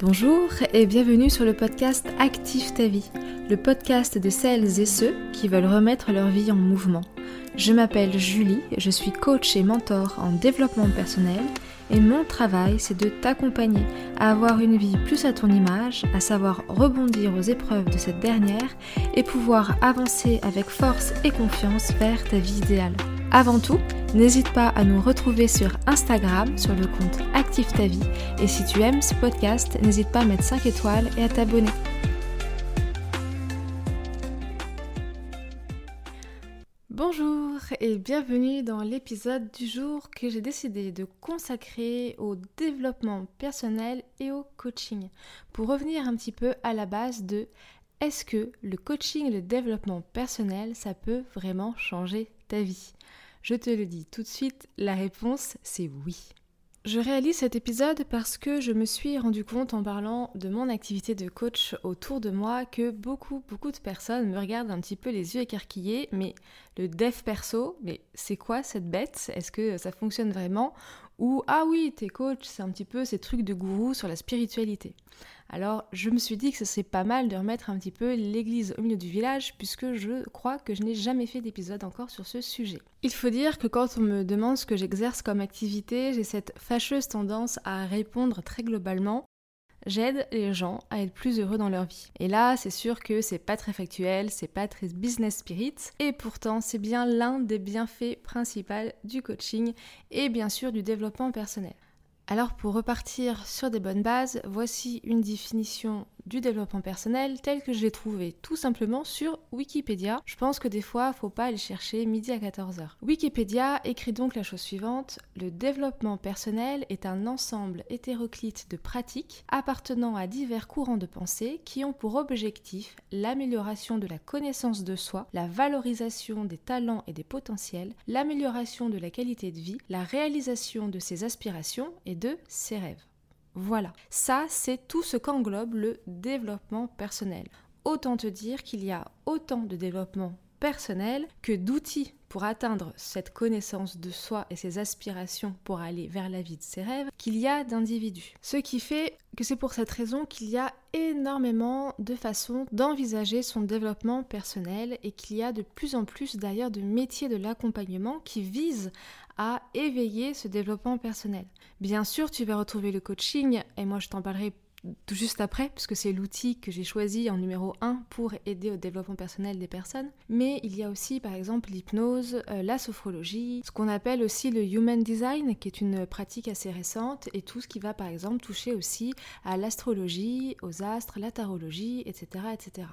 Bonjour et bienvenue sur le podcast Active ta vie, le podcast de celles et ceux qui veulent remettre leur vie en mouvement. Je m'appelle Julie, je suis coach et mentor en développement personnel et mon travail c'est de t'accompagner à avoir une vie plus à ton image, à savoir rebondir aux épreuves de cette dernière et pouvoir avancer avec force et confiance vers ta vie idéale. Avant tout, n'hésite pas à nous retrouver sur Instagram sur le compte Active ta vie et si tu aimes ce podcast, n'hésite pas à mettre 5 étoiles et à t'abonner. Bonjour et bienvenue dans l'épisode du jour que j'ai décidé de consacrer au développement personnel et au coaching pour revenir un petit peu à la base de est-ce que le coaching et le développement personnel ça peut vraiment changer ta vie. Je te le dis tout de suite, la réponse c'est oui. Je réalise cet épisode parce que je me suis rendu compte en parlant de mon activité de coach autour de moi que beaucoup, beaucoup de personnes me regardent un petit peu les yeux écarquillés, mais le dev perso, mais c'est quoi cette bête? Est-ce que ça fonctionne vraiment? Ou ah oui, t'es coach, c'est un petit peu ces trucs de gourou sur la spiritualité. Alors je me suis dit que ce serait pas mal de remettre un petit peu l'église au milieu du village puisque je crois que je n'ai jamais fait d'épisode encore sur ce sujet. Il faut dire que quand on me demande ce que j'exerce comme activité, j'ai cette fâcheuse tendance à répondre très globalement J'aide les gens à être plus heureux dans leur vie. Et là, c'est sûr que c'est pas très factuel, c'est pas très business spirit, et pourtant c'est bien l'un des bienfaits principaux du coaching et bien sûr du développement personnel. Alors pour repartir sur des bonnes bases, voici une définition du développement personnel tel que je l'ai trouvé tout simplement sur Wikipédia. Je pense que des fois, faut pas aller chercher midi à 14h. Wikipédia écrit donc la chose suivante le développement personnel est un ensemble hétéroclite de pratiques appartenant à divers courants de pensée qui ont pour objectif l'amélioration de la connaissance de soi, la valorisation des talents et des potentiels, l'amélioration de la qualité de vie, la réalisation de ses aspirations et de ses rêves. Voilà, ça c'est tout ce qu'englobe le développement personnel. Autant te dire qu'il y a autant de développement personnel que d'outils pour atteindre cette connaissance de soi et ses aspirations pour aller vers la vie de ses rêves qu'il y a d'individus. Ce qui fait que c'est pour cette raison qu'il y a énormément de façons d'envisager son développement personnel et qu'il y a de plus en plus d'ailleurs de métiers de l'accompagnement qui visent à éveiller ce développement personnel. Bien sûr, tu vas retrouver le coaching, et moi je t'en parlerai tout juste après, puisque c'est l'outil que j'ai choisi en numéro 1 pour aider au développement personnel des personnes. Mais il y a aussi par exemple l'hypnose, euh, la sophrologie, ce qu'on appelle aussi le human design, qui est une pratique assez récente, et tout ce qui va par exemple toucher aussi à l'astrologie, aux astres, la tarologie, etc. etc.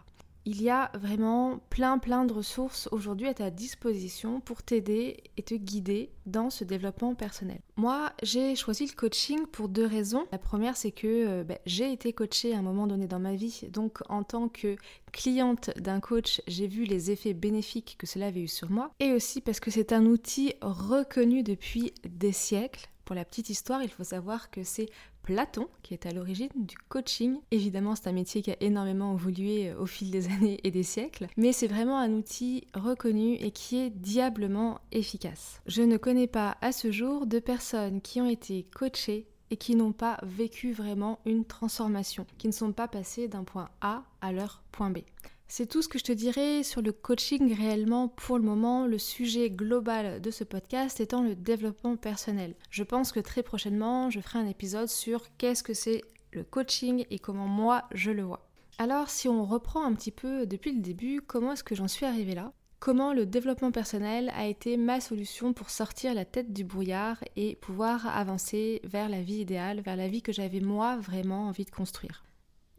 Il y a vraiment plein plein de ressources aujourd'hui à ta disposition pour t'aider et te guider dans ce développement personnel. Moi, j'ai choisi le coaching pour deux raisons. La première, c'est que euh, ben, j'ai été coachée à un moment donné dans ma vie. Donc, en tant que cliente d'un coach, j'ai vu les effets bénéfiques que cela avait eu sur moi. Et aussi parce que c'est un outil reconnu depuis des siècles pour la petite histoire, il faut savoir que c'est Platon qui est à l'origine du coaching. Évidemment, c'est un métier qui a énormément évolué euh, au fil des années et des siècles, mais c'est vraiment un outil reconnu et qui est diablement efficace. Je ne connais pas à ce jour de personnes qui ont été coachées et qui n'ont pas vécu vraiment une transformation, qui ne sont pas passées d'un point A à leur point B. C'est tout ce que je te dirais sur le coaching réellement pour le moment, le sujet global de ce podcast étant le développement personnel. Je pense que très prochainement, je ferai un épisode sur qu'est-ce que c'est le coaching et comment moi je le vois. Alors si on reprend un petit peu depuis le début, comment est-ce que j'en suis arrivée là? Comment le développement personnel a été ma solution pour sortir la tête du brouillard et pouvoir avancer vers la vie idéale, vers la vie que j'avais moi vraiment envie de construire?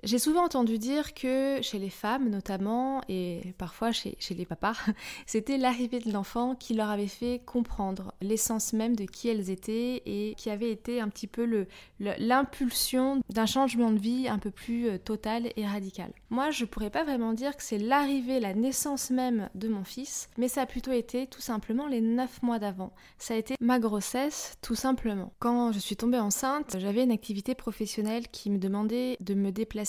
J'ai souvent entendu dire que chez les femmes notamment, et parfois chez, les papas, c'était l'arrivée de l'enfant qui leur avait fait comprendre l'essence même de qui elles étaient et qui avait été un petit peu l'impulsion d'un changement de vie un peu plus euh, total et radical. Moi, je pourrais pas vraiment dire que c'est l'arrivée, la naissance même de mon fils, mais ça a plutôt été tout simplement les 9 mois d'avant. Ça a été ma grossesse, tout simplement. Quand je suis tombée enceinte, j'avais une activité professionnelle qui me demandait de me déplacer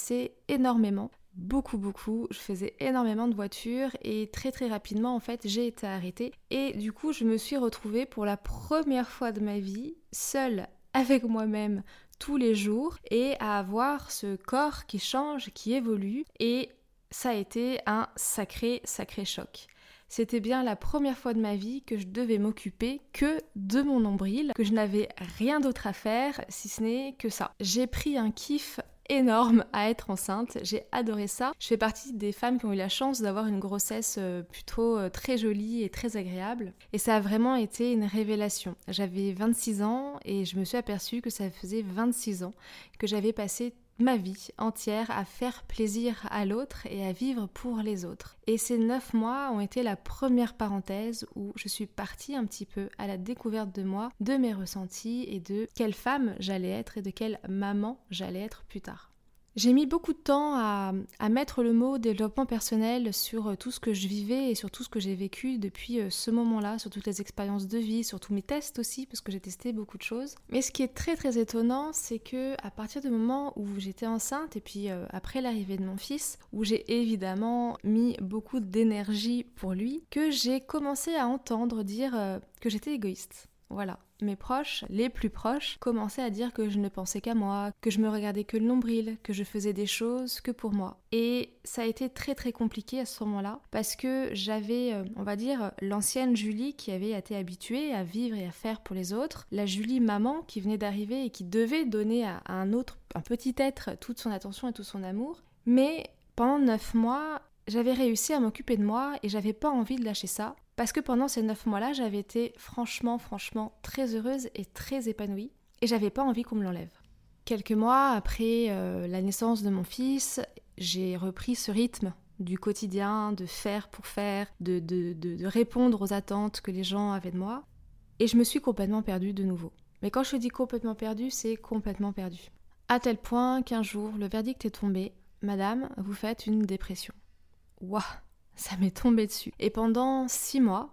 énormément beaucoup beaucoup, je faisais énormément de voitures et très très rapidement en fait j'ai été arrêtée et du coup je me suis retrouvée pour la première fois de ma vie seule avec moi-même tous les jours et à avoir ce corps qui change, qui évolue et ça a été un sacré, sacré choc. C'était bien la première fois de ma vie que je devais m'occuper que de mon nombril, que je n'avais rien d'autre à faire si ce n'est que ça. J'ai pris un kiff énorme à être enceinte. J'ai adoré ça. Je fais partie des femmes qui ont eu la chance d'avoir une grossesse euh, plutôt euh, très jolie et très agréable. Et ça a vraiment été une révélation. J'avais 26 ans et je me suis aperçue que ça faisait 26 ans que j'avais passé ma vie entière à faire plaisir à l'autre et à vivre pour les autres. Et ces neuf mois ont été la première parenthèse où je suis partie un petit peu à la découverte de moi, de mes ressentis et de quelle femme j'allais être et de quelle maman j'allais être plus tard. J'ai mis beaucoup de temps à, mettre le mot développement personnel sur euh, tout ce que je vivais et sur tout ce que j'ai vécu depuis euh, ce moment-là, sur toutes les expériences de vie, sur tous mes tests aussi, parce que j'ai testé beaucoup de choses. Mais ce qui est très très étonnant, c'est que à partir du moment où j'étais enceinte et puis euh, après l'arrivée de mon fils, où j'ai évidemment mis beaucoup d'énergie pour lui, que j'ai commencé à entendre dire que j'étais égoïste. Voilà. Mes proches, les plus proches, commençaient à dire que je ne pensais qu'à moi, que je me regardais que le nombril, que je faisais des choses que pour moi. Et ça a été très très compliqué à ce moment-là parce que j'avais, euh, on va dire, l'ancienne Julie qui avait été habituée à vivre et à faire pour les autres, la Julie maman qui venait d'arriver et qui devait donner à, un autre, un petit être, toute son attention et tout son amour. Mais pendant neuf mois, j'avais réussi à m'occuper de moi et j'avais pas envie de lâcher ça. Parce que pendant ces neuf mois-là, j'avais été franchement, franchement très heureuse et très épanouie. Et j'avais pas envie qu'on me l'enlève. Quelques mois après euh, la naissance de mon fils, j'ai repris ce rythme du quotidien, de faire pour faire, de, répondre aux attentes que les gens avaient de moi. Et je me suis complètement perdue de nouveau. Mais quand je dis complètement perdue, c'est complètement perdue. À tel point qu'un jour, le verdict est tombé Madame, vous faites une dépression. Waouh ça m'est tombé dessus. Et pendant six mois,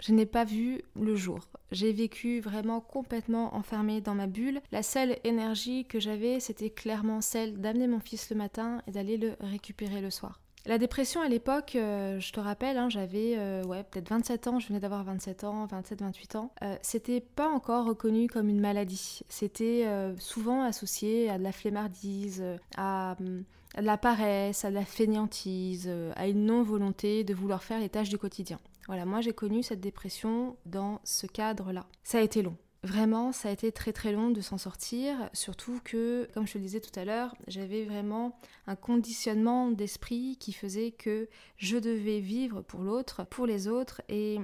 je n'ai pas vu le jour. J'ai vécu vraiment complètement enfermée dans ma bulle. La seule énergie que j'avais, c'était clairement celle d'amener mon fils le matin et d'aller le récupérer le soir. La dépression à l'époque, euh, je te rappelle, hein, j'avais euh, ouais, peut-être 27 ans, je venais d'avoir 27 ans, 27-28 ans. Euh, c'était pas encore reconnu comme une maladie. C'était souvent associé à de la flemmardise, à hum, à la paresse, à de la fainéantise, euh, à une non-volonté de vouloir faire les tâches du quotidien. Voilà, moi j'ai connu cette dépression dans ce cadre-là. Ça a été long. Vraiment, ça a été très très long de s'en sortir, surtout que, comme je te le disais tout à l'heure, j'avais vraiment un conditionnement d'esprit qui faisait que je devais vivre pour l'autre, pour les autres, et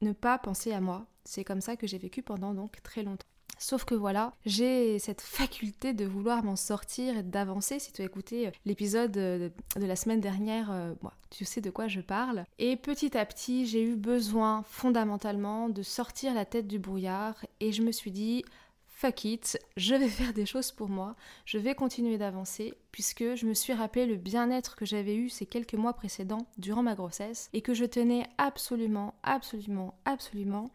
ne pas penser à moi. C'est comme ça que j'ai vécu pendant donc très longtemps. Sauf que voilà, j'ai cette faculté de vouloir m'en sortir et d'avancer. Si tu as écouté euh, l'épisode euh, de la semaine dernière, euh, tu sais de quoi je parle. Et petit à petit, j'ai eu besoin fondamentalement de sortir la tête du brouillard et je me suis dit, fuck it, je vais faire des choses pour moi, je vais continuer d'avancer, puisque je me suis rappelé le bien-être que j'avais eu ces quelques mois précédents durant ma grossesse et que je tenais absolument, absolument, absolument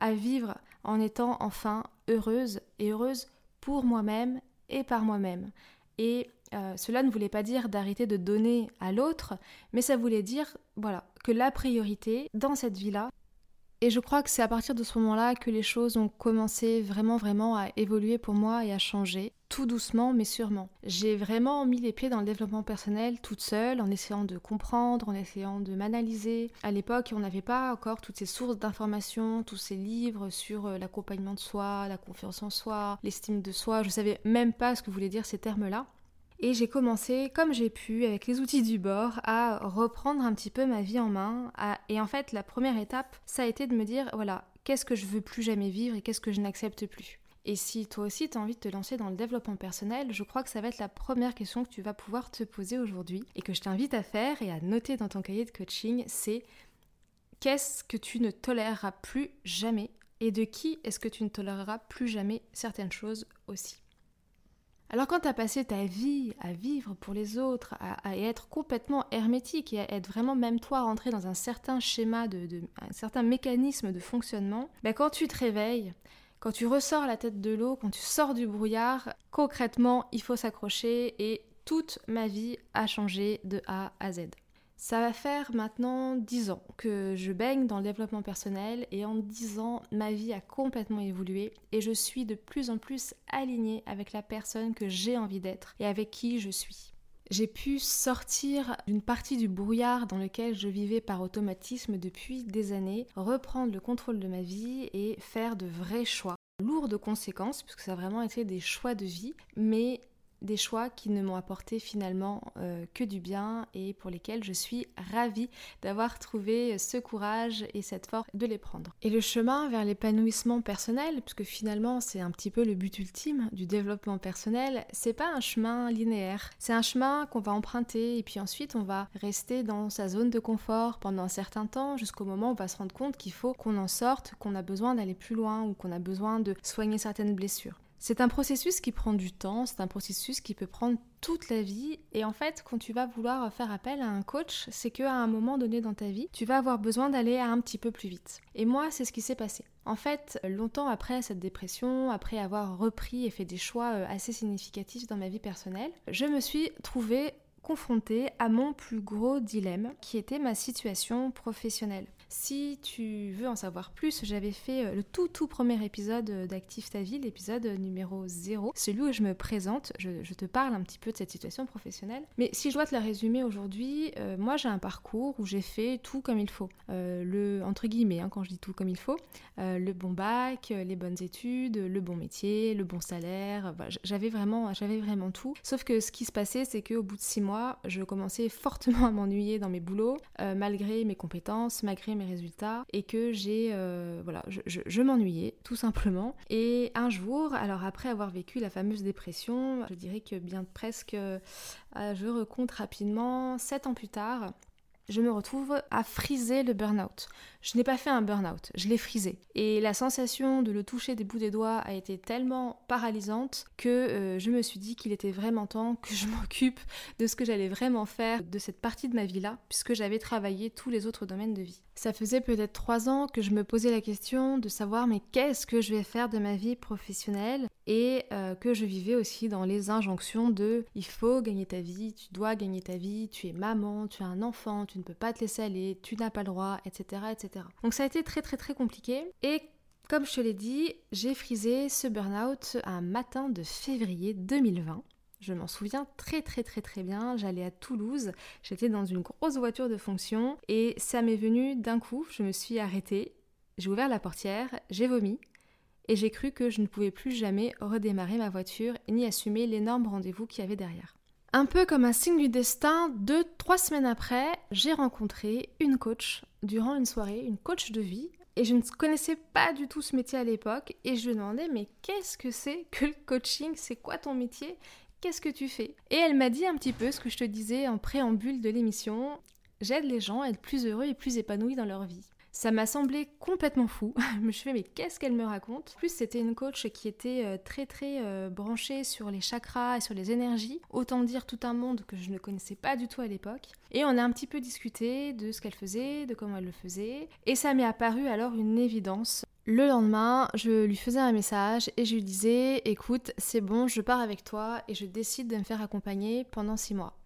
à vivre en étant enfin heureuse et heureuse pour moi-même et par moi-même. Et euh, cela ne voulait pas dire d'arrêter de donner à l'autre, mais ça voulait dire voilà que la priorité dans cette vie-là, et je crois que c'est à partir de ce moment-là que les choses ont commencé vraiment vraiment à évoluer pour moi et à changer, tout doucement mais sûrement. J'ai vraiment mis les pieds dans le développement personnel toute seule, en essayant de comprendre, en essayant de m'analyser. À l'époque, on n'avait pas encore toutes ces sources d'informations, tous ces livres sur euh, l'accompagnement de soi, la confiance en soi, l'estime de soi. Je savais même pas ce que voulaient dire ces termes-là. Et j'ai commencé, comme j'ai pu, avec les outils du bord, à reprendre un petit peu ma vie en main. Et en fait, la première étape, ça a été de me dire, voilà, qu'est-ce que je veux plus jamais vivre et qu'est-ce que je n'accepte plus? Et si toi aussi tu as envie de te lancer dans le développement personnel, je crois que ça va être la première question que tu vas pouvoir te poser aujourd'hui et que je t'invite à faire et à noter dans ton cahier de coaching, c'est qu'est-ce que tu ne toléreras plus jamais et de qui est-ce que tu ne toléreras plus jamais certaines choses aussi. Alors quand tu as passé ta vie à vivre pour les autres, à, être complètement hermétique et à être vraiment même toi rentré dans un certain schéma, de, un certain mécanisme de fonctionnement, ben quand tu te réveilles, quand tu ressors la tête de l'eau, quand tu sors du brouillard, concrètement il faut s'accrocher et toute ma vie a changé de A à Z. Ça va faire maintenant 10 ans que je baigne dans le développement personnel et en 10 ans, ma vie a complètement évolué et je suis de plus en plus alignée avec la personne que j'ai envie d'être et avec qui je suis. J'ai pu sortir d'une partie du brouillard dans lequel je vivais par automatisme depuis des années, reprendre le contrôle de ma vie et faire de vrais choix, lourds de conséquences, puisque ça a vraiment été des choix de vie, mais des choix qui ne m'ont apporté finalement euh, que du bien et pour lesquels je suis ravie d'avoir trouvé ce courage et cette force de les prendre. Et le chemin vers l'épanouissement personnel, puisque finalement c'est un petit peu le but ultime du développement personnel, c'est pas un chemin linéaire. C'est un chemin qu'on va emprunter et puis ensuite on va rester dans sa zone de confort pendant un certain temps jusqu'au moment où on va se rendre compte qu'il faut qu'on en sorte, qu'on a besoin d'aller plus loin ou qu'on a besoin de soigner certaines blessures. C'est un processus qui prend du temps, c'est un processus qui peut prendre toute la vie. Et en fait, quand tu vas vouloir faire appel à un coach, c'est qu'à un moment donné dans ta vie, tu vas avoir besoin d'aller un petit peu plus vite. Et moi, c'est ce qui s'est passé. En fait, longtemps après cette dépression, après avoir repris et fait des choix euh, assez significatifs dans ma vie personnelle, je me suis trouvée confrontée à mon plus gros dilemme, qui était ma situation professionnelle. Si tu veux en savoir plus, j'avais fait euh, le tout tout premier épisode euh, d'Active ta vie, l'épisode numéro 0, celui où je me présente, je, te parle un petit peu de cette situation professionnelle. Mais si je dois te la résumer aujourd'hui, euh, moi j'ai un parcours où j'ai fait tout comme il faut. le, entre guillemets, hein, quand je dis tout comme il faut, le bon bac, les bonnes études, le bon métier, le bon salaire, j'avais vraiment, vraiment tout. Sauf que ce qui se passait, c'est qu'au bout de six mois, je commençais fortement à m'ennuyer dans mes boulots, malgré mes compétences, malgré mes résultats et que j'ai euh, voilà je, m'ennuyais tout simplement et un jour alors après avoir vécu la fameuse dépression je dirais que bien presque euh, je recompte rapidement sept ans plus tard je me retrouve à friser le burn-out. Je n'ai pas fait un burn-out, je l'ai frisé. Et la sensation de le toucher des bouts des doigts a été tellement paralysante que euh, je me suis dit qu'il était vraiment temps que je m'occupe de ce que j'allais vraiment faire de cette partie de ma vie-là, puisque j'avais travaillé tous les autres domaines de vie. Ça faisait peut-être trois ans que je me posais la question de savoir mais qu'est-ce que je vais faire de ma vie professionnelle et euh, que je vivais aussi dans les injonctions de il faut gagner ta vie, tu dois gagner ta vie, tu es maman, tu as un enfant, tu ne peux pas te laisser aller, tu n'as pas le droit, etc., etc. Donc ça a été très très très compliqué et comme je te l'ai dit, j'ai frisé ce burn-out un matin de février 2020. Je m'en souviens très très très très bien. J'allais à Toulouse, j'étais dans une grosse voiture de fonction et ça m'est venu d'un coup. Je me suis arrêtée, j'ai ouvert la portière, j'ai vomi et j'ai cru que je ne pouvais plus jamais redémarrer ma voiture ni assumer l'énorme rendez-vous qu'il y avait derrière. Un peu comme un signe du destin, deux, trois semaines après, j'ai rencontré une coach durant une soirée, une coach de vie. Et je ne connaissais pas du tout ce métier à l'époque. Et je lui demandais mais qu'est-ce que c'est que le coaching? C'est quoi ton métier? Qu'est-ce que tu fais? Et elle m'a dit un petit peu ce que je te disais en préambule de l'émission, j'aide les gens à être plus heureux et plus épanouis dans leur vie. Ça m'a semblé complètement fou. je me suis fait, mais qu'est-ce qu'elle me raconte? En plus, c'était une coach qui était euh, très très euh, branchée sur les chakras et sur les énergies. Autant dire tout un monde que je ne connaissais pas du tout à l'époque. Et on a un petit peu discuté de ce qu'elle faisait, de comment elle le faisait. Et ça m'est apparu alors une évidence. Le lendemain, je lui faisais un message et je lui disais Écoute, c'est bon, je pars avec toi et je décide de me faire accompagner pendant six mois.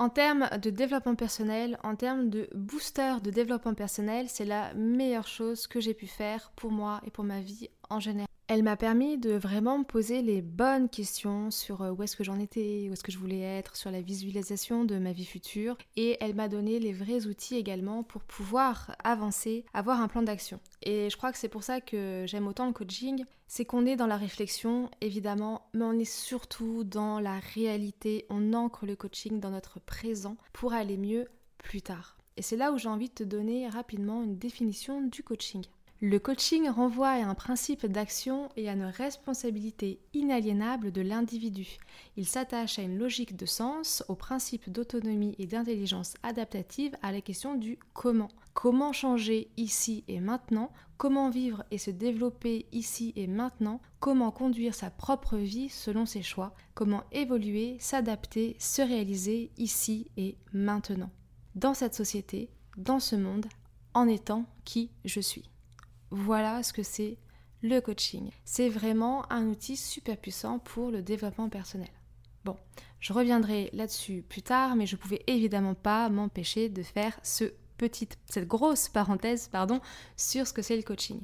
En termes de développement personnel, en termes de booster de développement personnel, c'est la meilleure chose que j'ai pu faire pour moi et pour ma vie en général. Elle m'a permis de vraiment me poser les bonnes questions sur euh, où est-ce que j'en étais, où est-ce que je voulais être, sur la visualisation de ma vie future. Et elle m'a donné les vrais outils également pour pouvoir avancer, avoir un plan d'action. Et je crois que c'est pour ça que j'aime autant le coaching, c'est qu'on est dans la réflexion, évidemment, mais on est surtout dans la réalité. On ancre le coaching dans notre présent pour aller mieux plus tard. Et c'est là où j'ai envie de te donner rapidement une définition du coaching. Le coaching renvoie à un principe d'action et à une responsabilité inaliénable de l'individu. Il s'attache à une logique de sens, au principe d'autonomie et d'intelligence adaptative, à la question du comment. Comment changer ici et maintenant? Comment vivre et se développer ici et maintenant? Comment conduire sa propre vie selon ses choix? Comment évoluer, s'adapter, se réaliser ici et maintenant? Dans cette société, dans ce monde, en étant qui je suis? Voilà ce que c'est le coaching. C'est vraiment un outil super puissant pour le développement personnel. Bon, je reviendrai là-dessus plus tard, mais je pouvais évidemment pas m'empêcher de faire ce petite, cette grosse parenthèse pardon, sur ce que c'est le coaching.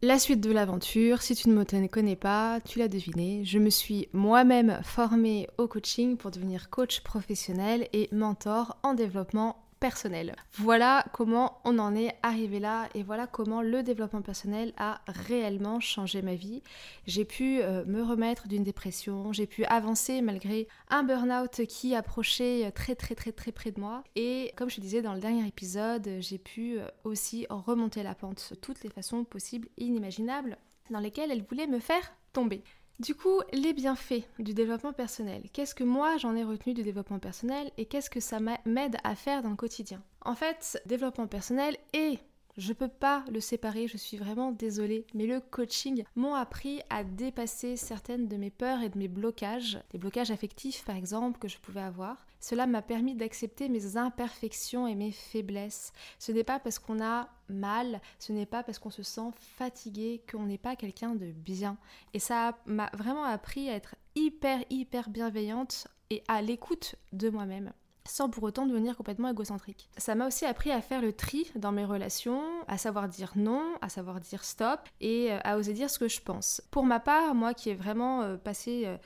La suite de l'aventure, si tu ne me connais pas, tu l'as deviné, je me suis moi-même formée au coaching pour devenir coach professionnel et mentor en développement personnel. Voilà comment on en est arrivé là et voilà comment le développement personnel a réellement changé ma vie. J'ai pu euh, me remettre d'une dépression, j'ai pu avancer malgré un burn-out qui approchait très très très très près de moi et comme je disais dans le dernier épisode, j'ai pu euh, aussi remonter la pente de toutes les façons possibles inimaginables dans lesquelles elle voulait me faire tomber. Du coup, les bienfaits du développement personnel. Qu'est-ce que moi j'en ai retenu du développement personnel et qu'est-ce que ça m'aide à faire dans le quotidien? En fait, développement personnel et je peux pas le séparer, je suis vraiment désolée, mais le coaching m'ont appris à dépasser certaines de mes peurs et de mes blocages, des blocages affectifs par exemple que je pouvais avoir. Cela m'a permis d'accepter mes imperfections et mes faiblesses. Ce n'est pas parce qu'on a mal, ce n'est pas parce qu'on se sent fatigué qu'on n'est pas quelqu'un de bien. Et ça m'a vraiment appris à être hyper hyper bienveillante et à l'écoute de moi-même sans pour autant devenir complètement égocentrique. Ça m'a aussi appris à faire le tri dans mes relations, à savoir dire non, à savoir dire stop et euh, à oser dire ce que je pense. Pour ma part, moi qui ai vraiment euh, passé euh,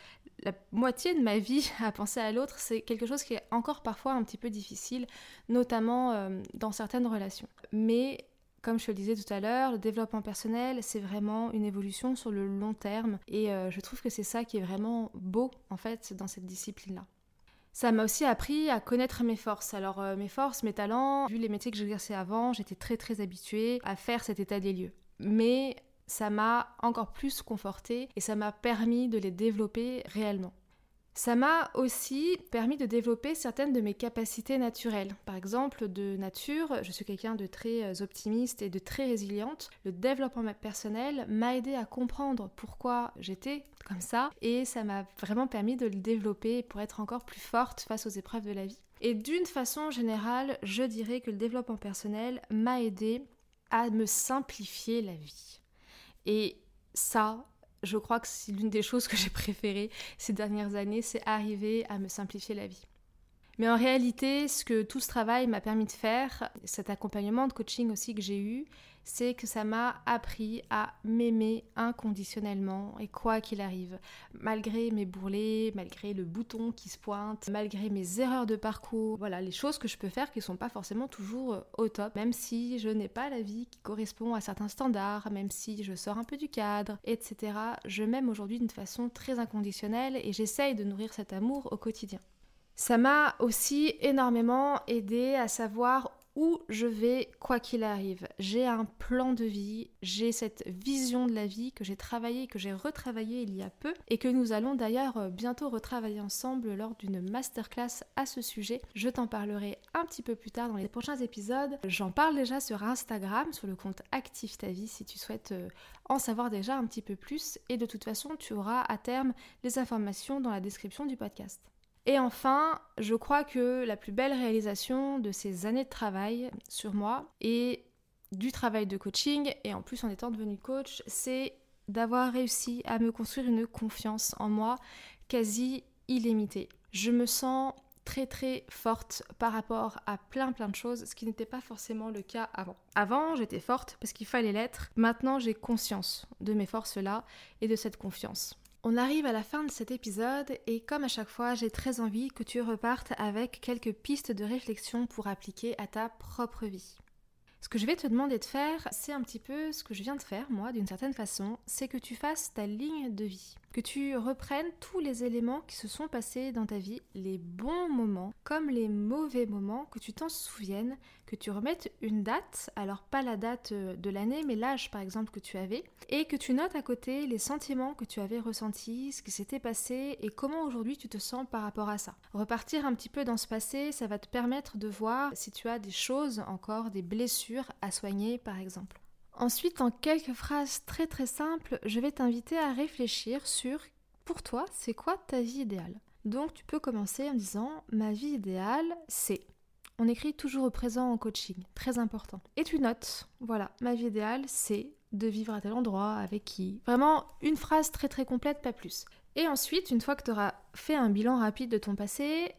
la moitié de ma vie à penser à l'autre, c'est quelque chose qui est encore parfois un petit peu difficile, notamment dans certaines relations. Mais comme je le disais tout à l'heure, le développement personnel, c'est vraiment une évolution sur le long terme et je trouve que c'est ça qui est vraiment beau en fait dans cette discipline-là. Ça m'a aussi appris à connaître mes forces. Alors euh, mes forces, mes talents, vu les métiers que j'exerçais avant, j'étais très très habituée à faire cet état des lieux. Mais ça m'a encore plus confortée et ça m'a permis de les développer réellement. Ça m'a aussi permis de développer certaines de mes capacités naturelles. Par exemple, de nature, je suis quelqu'un de très euh, optimiste et de très résiliente. Le développement personnel m'a aidé à comprendre pourquoi j'étais comme ça et ça m'a vraiment permis de le développer pour être encore plus forte face aux épreuves de la vie. Et d'une façon générale, je dirais que le développement personnel m'a aidé à me simplifier la vie. Et ça, je crois que c'est l'une des choses que j'ai préférées ces dernières années, c'est arriver à me simplifier la vie. Mais en réalité, ce que tout ce travail m'a permis de faire, cet accompagnement de coaching aussi que j'ai eu, c'est que ça m'a appris à m'aimer inconditionnellement et quoi qu'il arrive, malgré mes bourrelets, malgré le bouton qui se pointe, malgré mes erreurs de parcours, voilà, les choses que je peux faire qui ne sont pas forcément toujours euh, au top, même si je n'ai pas la vie qui correspond à certains standards, même si je sors un peu du cadre, etc. Je m'aime aujourd'hui d'une façon très inconditionnelle et j'essaye de nourrir cet amour au quotidien. Ça m'a aussi énormément aidé à savoir où je vais quoi qu'il arrive. J'ai un plan de vie, j'ai cette vision de la vie que j'ai travaillée, que j'ai retravaillée il y a peu et que nous allons d'ailleurs euh, bientôt retravailler ensemble lors d'une masterclass à ce sujet. Je t'en parlerai un petit peu plus tard dans les prochains épisodes. J'en parle déjà sur Instagram, sur le compte Active ta vie si tu souhaites euh, en savoir déjà un petit peu plus et de toute façon tu auras à terme les informations dans la description du podcast. Et enfin, je crois que la plus belle réalisation de ces années de travail sur moi et du travail de coaching, et en plus en étant devenue coach, c'est d'avoir réussi à me construire une confiance en moi quasi illimitée. Je me sens très très forte par rapport à plein plein de choses, ce qui n'était pas forcément le cas avant. Avant, j'étais forte parce qu'il fallait l'être. Maintenant, j'ai conscience de mes forces-là et de cette confiance. On arrive à la fin de cet épisode et comme à chaque fois, j'ai très envie que tu repartes avec quelques pistes de réflexion pour appliquer à ta propre vie. Ce que je vais te demander de faire, c'est un petit peu ce que je viens de faire, moi, d'une certaine façon, c'est que tu fasses ta ligne de vie que tu reprennes tous les éléments qui se sont passés dans ta vie, les bons moments comme les mauvais moments, que tu t'en souviennes, que tu remettes une date, alors pas la date euh, de l'année, mais l'âge par exemple que tu avais, et que tu notes à côté les sentiments que tu avais ressentis, ce qui s'était passé et comment aujourd'hui tu te sens par rapport à ça. Repartir un petit peu dans ce passé, ça va te permettre de voir si tu as des choses encore, des blessures à soigner par exemple. Ensuite, en quelques phrases très très simples, je vais t'inviter à réfléchir sur, pour toi, c'est quoi ta vie idéale? Donc tu peux commencer en disant, ma vie idéale, c'est... On écrit toujours au présent en coaching, très important. Et tu notes, voilà, ma vie idéale, c'est de vivre à tel endroit, avec qui. Vraiment une phrase très très complète, pas plus. Et ensuite, une fois que tu auras fait un bilan rapide de ton passé,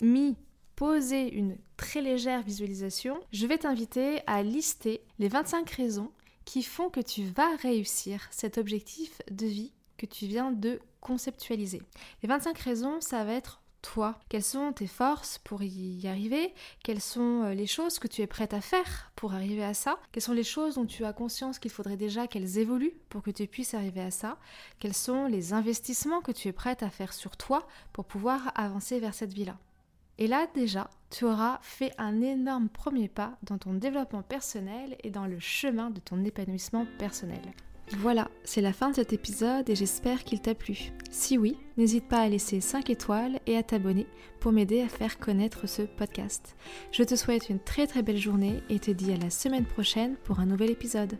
mis poser une très légère visualisation, je vais t'inviter à lister les 25 raisons qui font que tu vas réussir cet objectif de vie que tu viens de conceptualiser. Les 25 raisons, ça va être toi. Quelles sont tes forces pour y arriver? Quelles sont euh, les choses que tu es prête à faire pour arriver à ça? Quelles sont les choses dont tu as conscience qu'il faudrait déjà qu'elles évoluent pour que tu puisses arriver à ça? Quels sont les investissements que tu es prête à faire sur toi pour pouvoir avancer vers cette vie-là? Et là déjà, tu auras fait un énorme premier pas dans ton développement personnel et dans le chemin de ton épanouissement personnel. Voilà, c'est la fin de cet épisode et j'espère qu'il t'a plu. Si oui, n'hésite pas à laisser 5 étoiles et à t'abonner pour m'aider à faire connaître ce podcast. Je te souhaite une très très belle journée et te dis à la semaine prochaine pour un nouvel épisode.